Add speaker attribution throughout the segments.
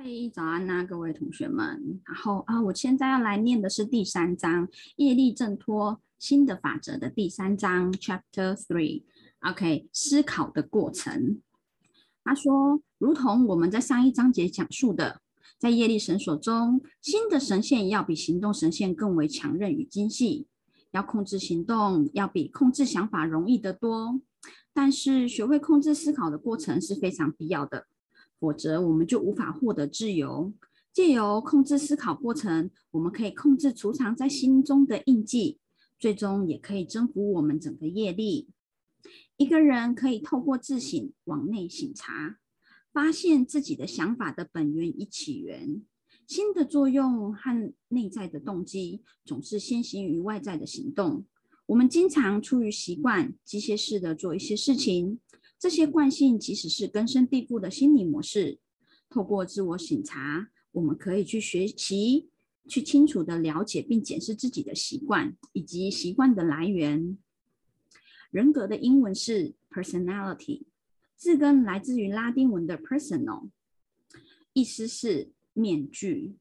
Speaker 1: 嗨，早安呐，各位同学们。然后啊，我现在要来念的是第三章业力挣脱新的法则的第三章，Chapter Three。OK，思考的过程。他说，如同我们在上一章节讲述的，在业力神所中，新的神线要比行动神线更为强韧与精细，要控制行动要比控制想法容易得多。但是，学会控制思考的过程是非常必要的。否则，我们就无法获得自由。借由控制思考过程，我们可以控制储藏在心中的印记，最终也可以征服我们整个业力。一个人可以透过自省往内省察，发现自己的想法的本源与起源。心的作用和内在的动机总是先行于外在的行动。我们经常出于习惯，机械式的做一些事情。这些惯性即使是根深蒂固的心理模式，透过自我省察，我们可以去学习，去清楚的了解并检视自己的习惯以及习惯的来源。人格的英文是 personality，字根来自于拉丁文的 personal，意思是面具。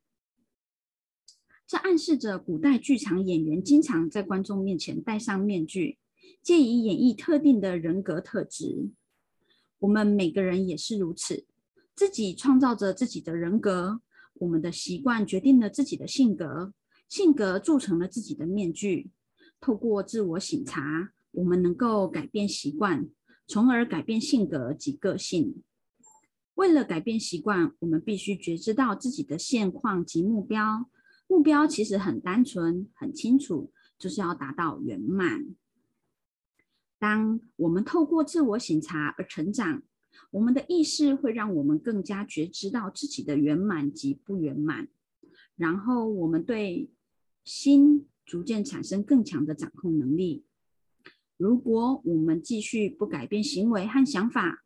Speaker 1: 这暗示着古代剧场演员经常在观众面前戴上面具，借以演绎特定的人格特质。我们每个人也是如此，自己创造着自己的人格。我们的习惯决定了自己的性格，性格铸成了自己的面具。透过自我省察，我们能够改变习惯，从而改变性格及个性。为了改变习惯，我们必须觉知到自己的现况及目标。目标其实很单纯、很清楚，就是要达到圆满。当我们透过自我省察而成长，我们的意识会让我们更加觉知到自己的圆满及不圆满，然后我们对心逐渐产生更强的掌控能力。如果我们继续不改变行为和想法，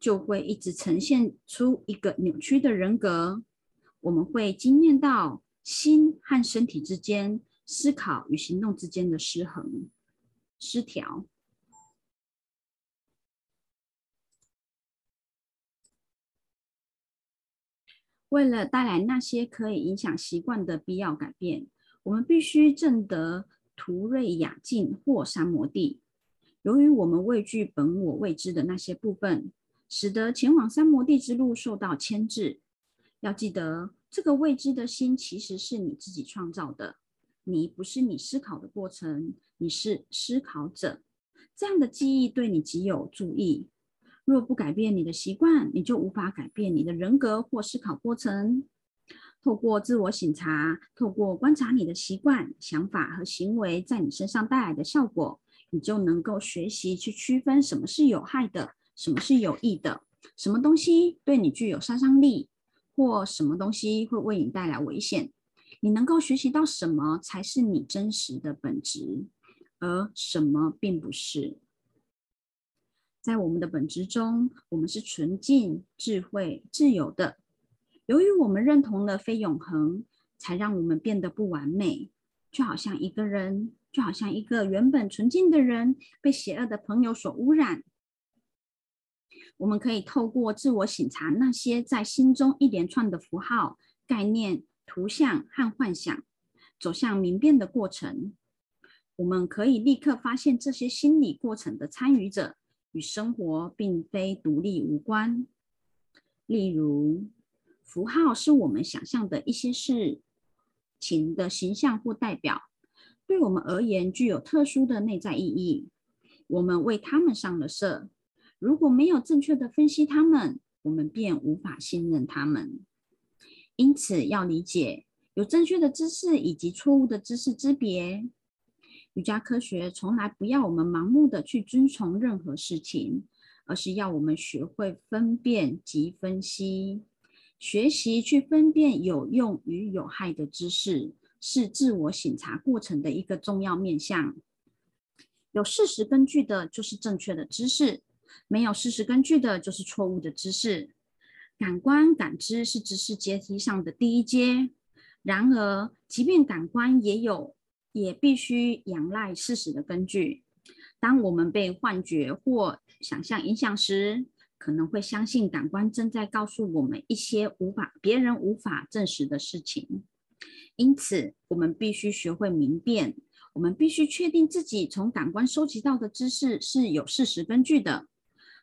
Speaker 1: 就会一直呈现出一个扭曲的人格。我们会经验到心和身体之间、思考与行动之间的失衡、失调。为了带来那些可以影响习惯的必要改变，我们必须证得图瑞雅境或三摩地。由于我们畏惧本我未知的那些部分，使得前往三摩地之路受到牵制。要记得，这个未知的心其实是你自己创造的。你不是你思考的过程，你是思考者。这样的记忆对你极有助益。若不改变你的习惯，你就无法改变你的人格或思考过程。透过自我省察，透过观察你的习惯、想法和行为在你身上带来的效果，你就能够学习去区分什么是有害的，什么是有益的，什么东西对你具有杀伤力，或什么东西会为你带来危险。你能够学习到什么才是你真实的本质，而什么并不是。在我们的本质中，我们是纯净、智慧、自由的。由于我们认同了非永恒，才让我们变得不完美。就好像一个人，就好像一个原本纯净的人，被邪恶的朋友所污染。我们可以透过自我省察那些在心中一连串的符号、概念、图像和幻想，走向明辨的过程。我们可以立刻发现这些心理过程的参与者。与生活并非独立无关。例如，符号是我们想象的一些事情的形象或代表，对我们而言具有特殊的内在意义。我们为它们上了色。如果没有正确的分析它们，我们便无法信任它们。因此，要理解有正确的知识以及错误的知识之别。瑜伽科学从来不要我们盲目的去遵从任何事情，而是要我们学会分辨及分析，学习去分辨有用与有害的知识，是自我省察过程的一个重要面向。有事实根据的就是正确的知识，没有事实根据的就是错误的知识。感官感知是知识阶梯上的第一阶，然而，即便感官也有。也必须仰赖事实的根据。当我们被幻觉或想象影响时，可能会相信感官正在告诉我们一些无法别人无法证实的事情，因此我们必须学会明辨，我们必须确定自己从感官收集到的知识是有事实根据的。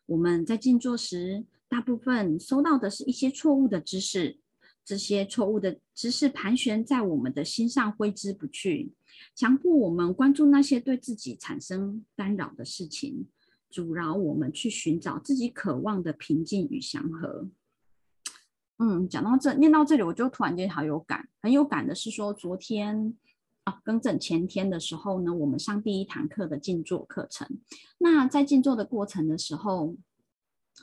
Speaker 1: 我们在静坐时，大部分收到的是一些错误的知识，这些错误的知识盘旋在我们的心上挥之不去，强迫我们关注那些对自己产生干扰的事情。阻挠我们去寻找自己渴望的平静与祥和。嗯，讲到这，念到这里，我就突然间好有感，很有感的是说，昨天啊，更正前天的时候呢，我们上第一堂课的静坐课程。那在静坐的过程的时候，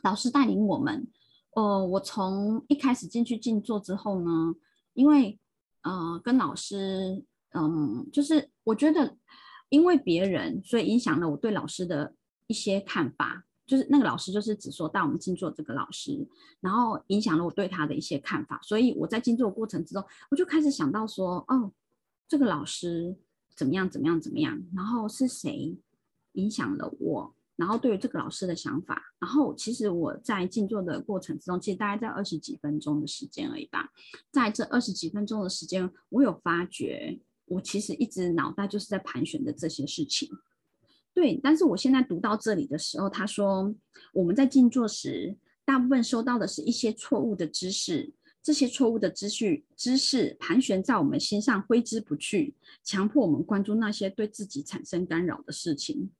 Speaker 1: 老师带领我们，呃，我从一开始进去静坐之后呢，因为呃，跟老师，嗯，就是我觉得因为别人，所以影响了我对老师的。一些看法，就是那个老师就是只说带我们静坐这个老师，然后影响了我对他的一些看法，所以我在静坐过程之中，我就开始想到说，哦，这个老师怎么样怎么样怎么样，然后是谁影响了我，然后对于这个老师的想法，然后其实我在静坐的过程之中，其实大概在二十几分钟的时间而已吧，在这二十几分钟的时间，我有发觉，我其实一直脑袋就是在盘旋的这些事情。对，但是我现在读到这里的时候，他说我们在静坐时，大部分收到的是一些错误的知识，这些错误的知识知识盘旋在我们心上挥之不去，强迫我们关注那些对自己产生干扰的事情，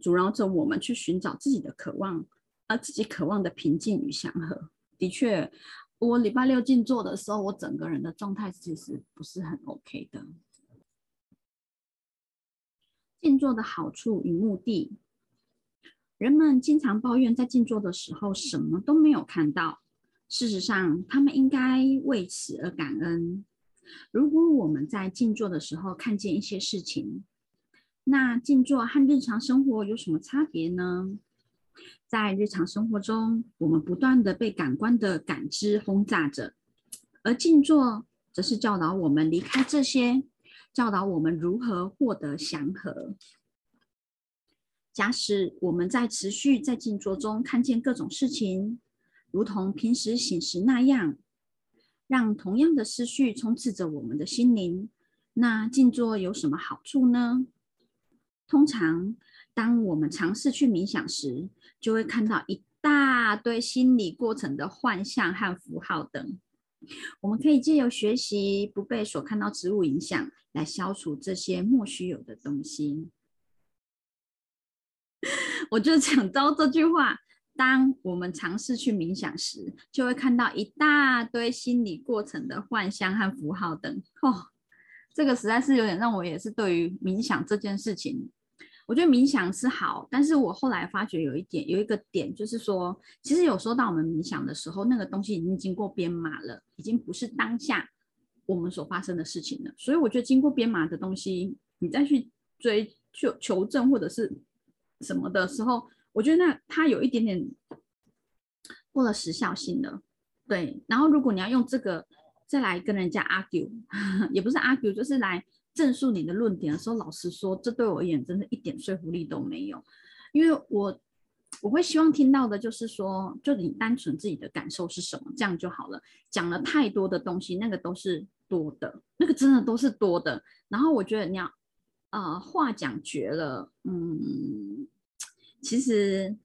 Speaker 1: 阻挠着我们去寻找自己的渴望，而自己渴望的平静与祥和。的确，我礼拜六静坐的时候，我整个人的状态其实不是很 OK 的。静坐的好处与目的，人们经常抱怨在静坐的时候什么都没有看到。事实上，他们应该为此而感恩。如果我们在静坐的时候看见一些事情，那静坐和日常生活有什么差别呢？在日常生活中，我们不断的被感官的感知轰炸着，而静坐则是教导我们离开这些。教导我们如何获得祥和。假使我们在持续在静坐中看见各种事情，如同平时醒时那样，让同样的思绪充斥着我们的心灵，那静坐有什么好处呢？通常，当我们尝试去冥想时，就会看到一大堆心理过程的幻象和符号等。我们可以借由学习不被所看到之物影响，来消除这些莫须有的东西。我就想到这句话：当我们尝试去冥想时，就会看到一大堆心理过程的幻象和符号等。哦，这个实在是有点让我也是对于冥想这件事情。我觉得冥想是好，但是我后来发觉有一点，有一个点就是说，其实有时候当我们冥想的时候，那个东西已经经过编码了，已经不是当下我们所发生的事情了。所以我觉得经过编码的东西，你再去追求求证或者是什么的时候，我觉得那它有一点点过了时效性了。对，然后如果你要用这个再来跟人家 argue，也不是 argue，就是来。正述你的论点的时候，老实说，这对我而言真的一点说服力都没有，因为我我会希望听到的就是说，就你单纯自己的感受是什么，这样就好了。讲了太多的东西，那个都是多的，那个真的都是多的。然后我觉得你要呃话讲绝了，嗯，其实，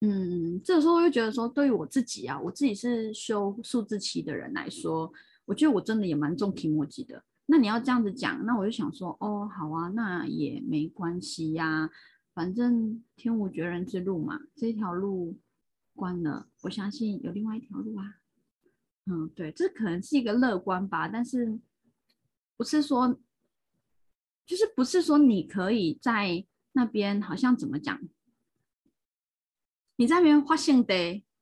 Speaker 1: 嗯，这时候又觉得说，对于我自己啊，我自己是修数字期的人来说，我觉得我真的也蛮重提莫记的。那你要这样子讲，那我就想说，哦，好啊，那也没关系呀，反正天无绝人之路嘛，这条路关了，我相信有另外一条路啊。嗯，对，这可能是一个乐观吧，但是不是说，就是不是说你可以在那边好像怎么讲，你在那边画性德，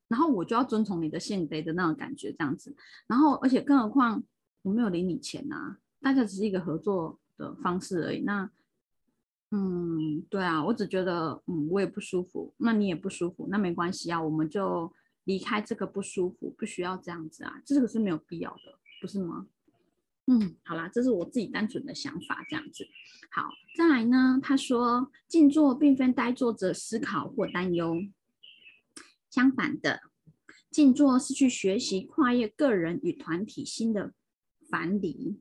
Speaker 1: 然后我就要遵从你的性德的那种感觉，这样子，然后而且更何况我没有领你钱呐。大家只是一个合作的方式而已。那，嗯，对啊，我只觉得，嗯，我也不舒服，那你也不舒服，那没关系啊，我们就离开这个不舒服，不需要这样子啊，这个是没有必要的，不是吗？嗯，好啦，这是我自己单纯的想法，这样子。好，再来呢，他说静坐并非呆坐着思考或担忧，相反的，静坐是去学习跨越个人与团体心的樊篱。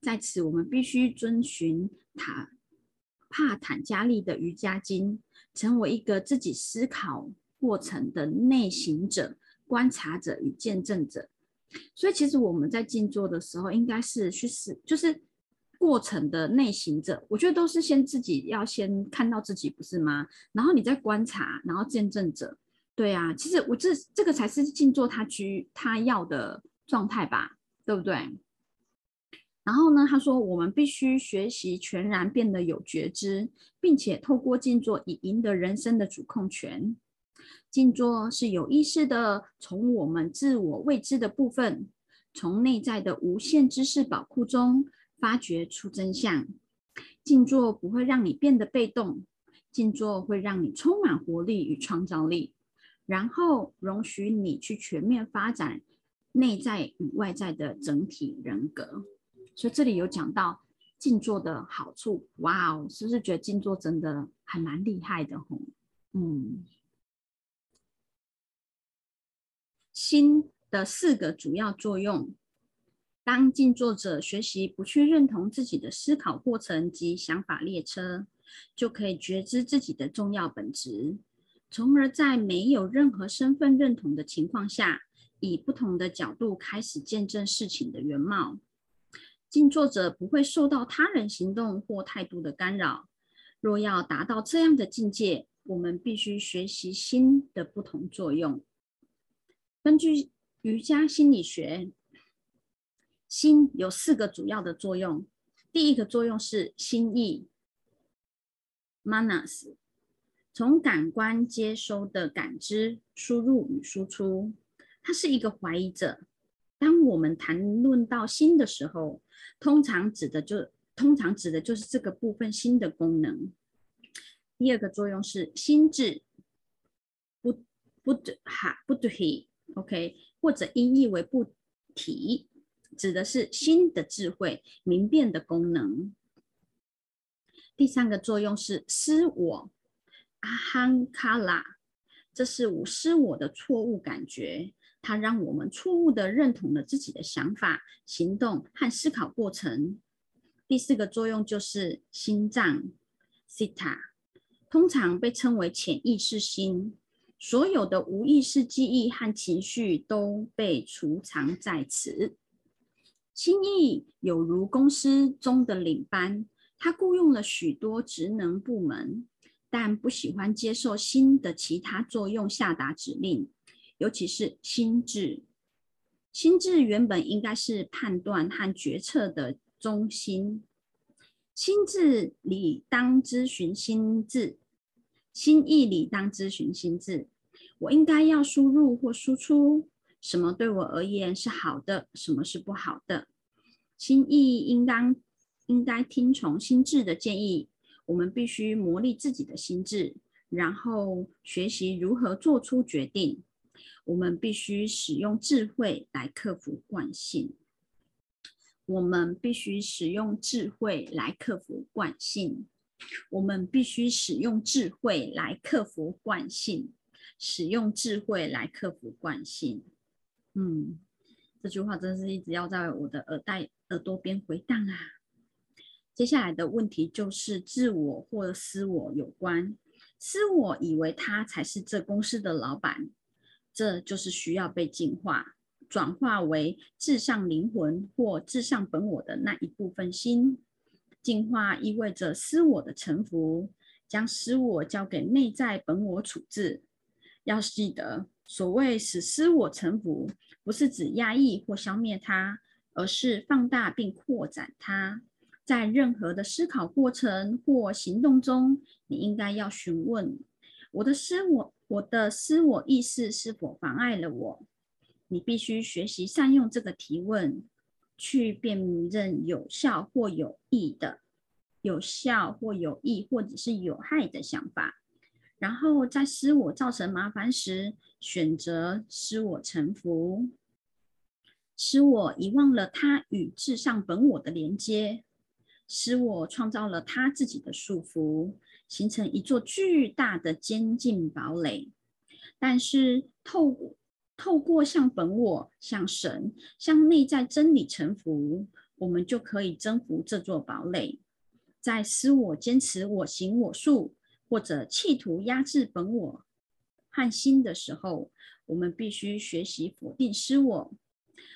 Speaker 1: 在此，我们必须遵循塔帕坦加利的瑜伽经，成为一个自己思考过程的内行者、观察者与见证者。所以，其实我们在静坐的时候，应该是去思，就是过程的内行者。我觉得都是先自己要先看到自己，不是吗？然后你再观察，然后见证者。对啊，其实我这这个才是静坐他居他要的状态吧，对不对？然后呢，他说我们必须学习全然变得有觉知，并且透过静坐以赢得人生的主控权。静坐是有意识的，从我们自我未知的部分，从内在的无限知识宝库中发掘出真相。静坐不会让你变得被动，静坐会让你充满活力与创造力，然后容许你去全面发展内在与外在的整体人格。所以这里有讲到静坐的好处，哇哦，是不是觉得静坐真的还蛮厉害的吼？嗯。心的四个主要作用。当静坐者学习不去认同自己的思考过程及想法列车，就可以觉知自己的重要本质，从而在没有任何身份认同的情况下，以不同的角度开始见证事情的原貌。静坐者不会受到他人行动或态度的干扰。若要达到这样的境界，我们必须学习心的不同作用。根据瑜伽心理学，心有四个主要的作用。第一个作用是心意 （manas），从感官接收的感知、输入与输出。它是一个怀疑者。当我们谈论到心的时候，通常指的就通常指的就是这个部分心的功能。第二个作用是心智，不不哈不对。OK，或者音译为不提，指的是心的智慧、明辨的功能。第三个作用是失我，阿汉卡拉，这是无失我的错误感觉，它让我们错误的认同了自己的想法、行动和思考过程。第四个作用就是心脏，Sita，通常被称为潜意识心。所有的无意识记忆和情绪都被储藏在此。心意有如公司中的领班，他雇佣了许多职能部门，但不喜欢接受新的其他作用下达指令，尤其是心智。心智原本应该是判断和决策的中心，心智理当咨询心智。心意理当咨询心智，我应该要输入或输出什么对我而言是好的，什么是不好的。心意应当应该听从心智的建议。我们必须磨砺自己的心智，然后学习如何做出决定。我们必须使用智慧来克服惯性。我们必须使用智慧来克服惯性。我们必须使用智慧来克服惯性，使用智慧来克服惯性。嗯，这句话真是一直要在我的耳袋、耳朵边回荡啊。接下来的问题就是自我或私我有关。私我以为他才是这公司的老板，这就是需要被净化、转化为至上灵魂或至上本我的那一部分心。净化意味着私我的臣服，将私我交给内在本我处置。要记得，所谓使私我臣服，不是指压抑或消灭它，而是放大并扩展它。在任何的思考过程或行动中，你应该要询问：我的私我，我的私我意识是否妨碍了我？你必须学习善用这个提问。去辨认有效或有益的、有效或有益或者是有害的想法，然后在使我造成麻烦时，选择使我臣服。使我遗忘了他与至上本我的连接，使我创造了他自己的束缚，形成一座巨大的监禁堡垒。但是透透过向本我、向神、向内在真理臣服，我们就可以征服这座堡垒。在私我坚持我行我素，或者企图压制本我和心的时候，我们必须学习否定私我。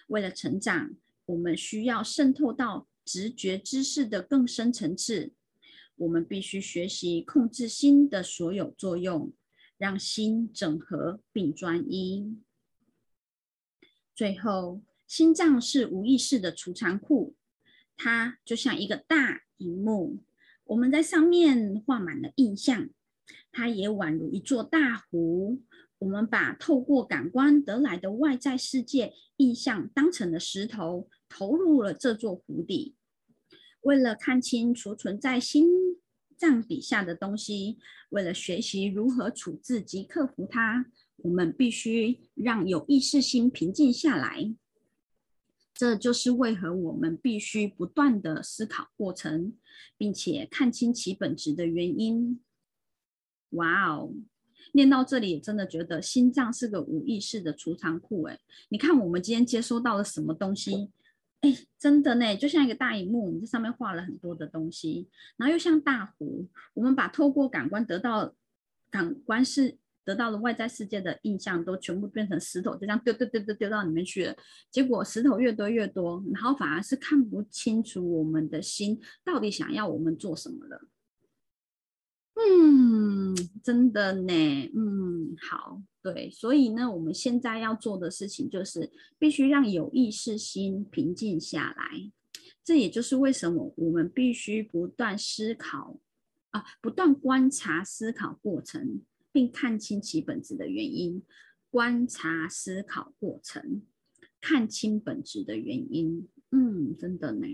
Speaker 1: 为了成长，我们需要渗透到直觉知识的更深层次。我们必须学习控制心的所有作用，让心整合并专一。最后，心脏是无意识的储藏库，它就像一个大荧幕，我们在上面画满了印象。它也宛如一座大湖。我们把透过感官得来的外在世界印象当成了石头，投入了这座湖底。为了看清储存在心脏底下的东西，为了学习如何处置及克服它，我们必须让有意识心平静下来。这就是为何我们必须不断的思考过程，并且看清其本质的原因。哇哦！念到这里，真的觉得心脏是个无意识的储藏库。哎，你看我们今天接收到了什么东西？哎，真的呢，就像一个大荧幕，你在上面画了很多的东西，然后又像大湖，我们把透过感官得到感官是得到了外在世界的印象，都全部变成石头，就这样丢丢丢丢丢到里面去了。结果石头越堆越多，然后反而是看不清楚我们的心到底想要我们做什么了。嗯，真的呢，嗯，好，对，所以呢，我们现在要做的事情就是必须让有意识心平静下来。这也就是为什么我们必须不断思考啊，不断观察思考过程，并看清其本质的原因。观察思考过程，看清本质的原因。嗯，真的呢。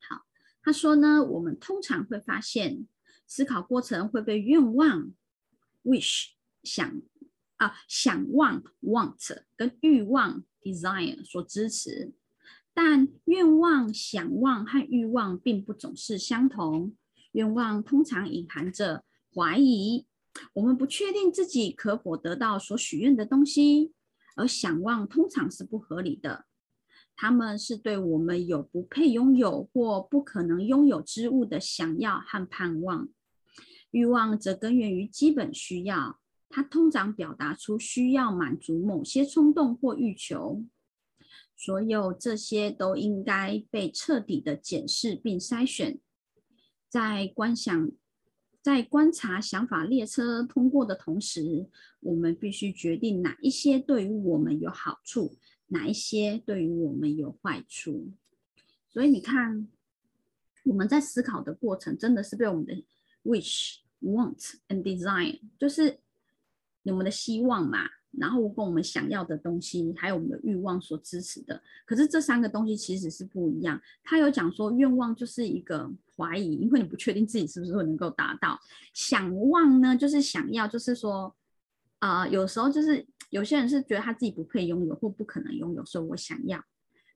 Speaker 1: 好，他说呢，我们通常会发现。思考过程会被愿望 （wish） 想啊想望 （want） 跟欲望 （desire） 所支持，但愿望、想望和欲望并不总是相同。愿望通常隐含着怀疑，我们不确定自己可否得到所许愿的东西；而想望通常是不合理的。他们是对我们有不配拥有或不可能拥有之物的想要和盼望。欲望则根源于基本需要，它通常表达出需要满足某些冲动或欲求。所有这些都应该被彻底的检视并筛选。在观想、在观察想法列车通过的同时，我们必须决定哪一些对于我们有好处。哪一些对于我们有坏处？所以你看，我们在思考的过程，真的是被我们的 wish、want and desire，就是我们的希望嘛，然后跟我们想要的东西，还有我们的欲望所支持的。可是这三个东西其实是不一样。他有讲说，愿望就是一个怀疑，因为你不确定自己是不是会能够达到；想望呢，就是想要，就是说，啊，有时候就是。有些人是觉得他自己不配拥有或不可能拥有，所以我想要。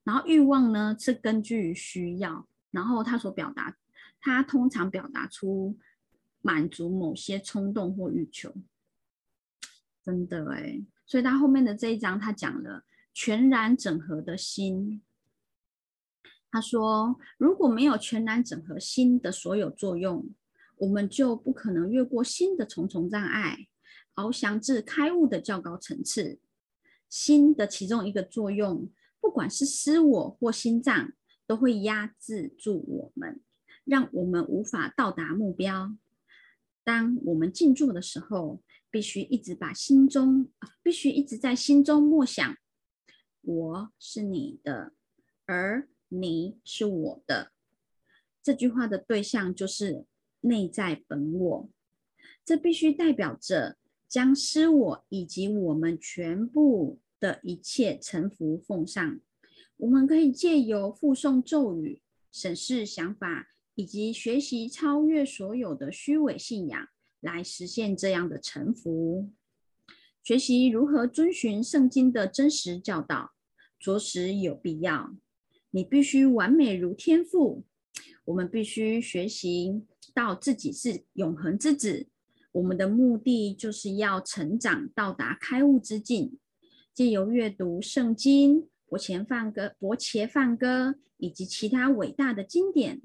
Speaker 1: 然后欲望呢是根据需要，然后他所表达，他通常表达出满足某些冲动或欲求。真的哎，所以他后面的这一章他讲了全然整合的心。他说，如果没有全然整合心的所有作用，我们就不可能越过心的重重障碍。翱翔至开悟的较高层次，心的其中一个作用，不管是私我或心脏，都会压制住我们，让我们无法到达目标。当我们静坐的时候，必须一直把心中，必须一直在心中默想：我是你的，而你是我的。这句话的对象就是内在本我，这必须代表着。将失我以及我们全部的一切臣服奉上。我们可以借由附送咒语、审视想法以及学习超越所有的虚伪信仰，来实现这样的臣服。学习如何遵循圣经的真实教导，着实有必要。你必须完美如天赋。我们必须学习到自己是永恒之子。我们的目的就是要成长，到达开悟之境。借由阅读圣经、伯前梵歌、伯切梵歌以及其他伟大的经典，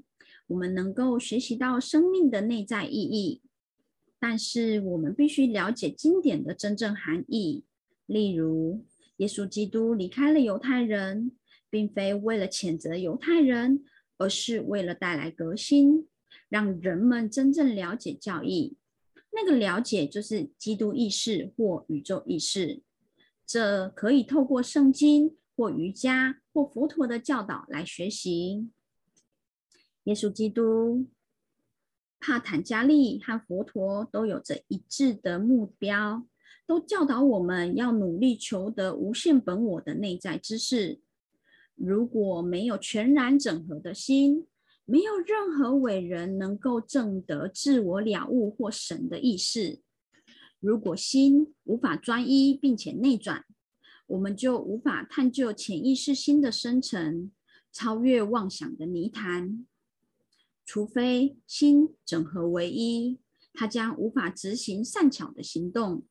Speaker 1: 我们能够学习到生命的内在意义。但是，我们必须了解经典的真正含义。例如，耶稣基督离开了犹太人，并非为了谴责犹太人。而是为了带来革新，让人们真正了解教义。那个了解就是基督意识或宇宙意识。这可以透过圣经或瑜伽或佛陀的教导来学习。耶稣基督、帕坦加利和佛陀都有着一致的目标，都教导我们要努力求得无限本我的内在知识。如果没有全然整合的心，没有任何伟人能够证得自我了悟或神的意识。如果心无法专一并且内转，我们就无法探究潜意识心的生成，超越妄想的泥潭。除非心整合为一，它将无法执行善巧的行动，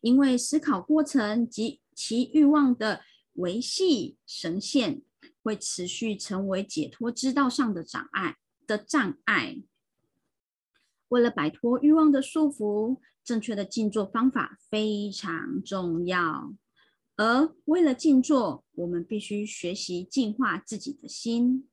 Speaker 1: 因为思考过程及其欲望的。维系神现会持续成为解脱之道上的障碍的障碍。为了摆脱欲望的束缚，正确的静坐方法非常重要。而为了静坐，我们必须学习净化自己的心。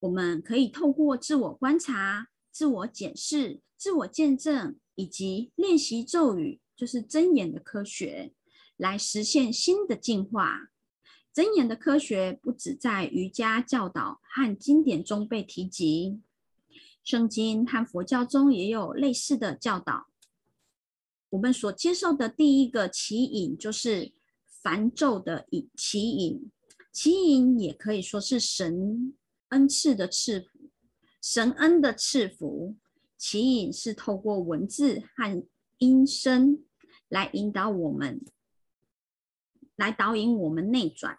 Speaker 1: 我们可以透过自我观察、自我检视、自我见证以及练习咒语，就是真言的科学。来实现新的进化。真言的科学不只在瑜伽教导和经典中被提及，圣经和佛教中也有类似的教导。我们所接受的第一个奇引就是梵咒的引奇引，奇引也可以说是神恩赐的赐福，神恩的赐福。其引是透过文字和音声来引导我们。来导引我们内转，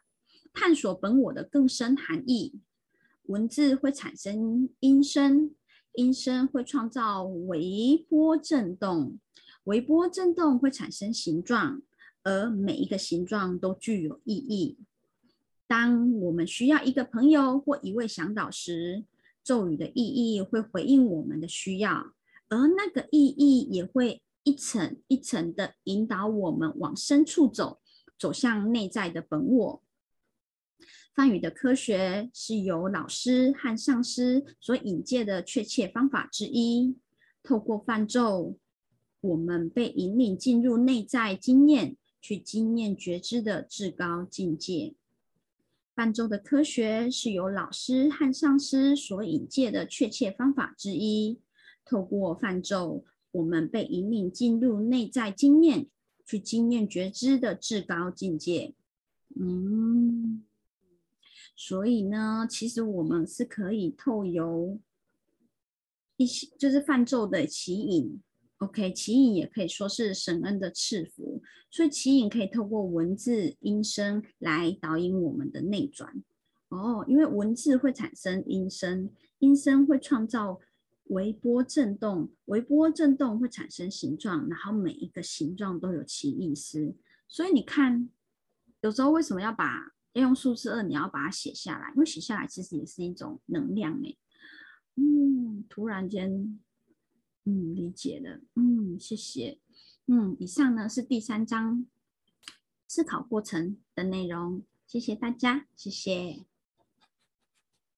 Speaker 1: 探索本我的更深含义。文字会产生音声，音声会创造微波振动，微波振动会产生形状，而每一个形状都具有意义。当我们需要一个朋友或一位向导时，咒语的意义会回应我们的需要，而那个意义也会一层一层的引导我们往深处走。走向内在的本我。梵语的科学是由老师和上师所引介的确切方法之一。透过梵咒，我们被引领进入内在经验，去经验觉知的至高境界。梵咒的科学是由老师和上师所引介的确切方法之一。透过梵咒，我们被引领进入内在经验。去经验觉知的至高境界，嗯，所以呢，其实我们是可以透由一些就是泛咒的起引，OK，奇影也可以说是神恩的赐福，所以奇影可以透过文字音声来导引我们的内转。哦，因为文字会产生音声，音声会创造。微波振动，微波振动会产生形状，然后每一个形状都有其意思。所以你看，有时候为什么要把要用数字二？你要把它写下来，因为写下来其实也是一种能量诶。嗯，突然间，嗯，理解了。嗯，谢谢。嗯，以上呢是第三章思考过程的内容。谢谢大家，谢谢。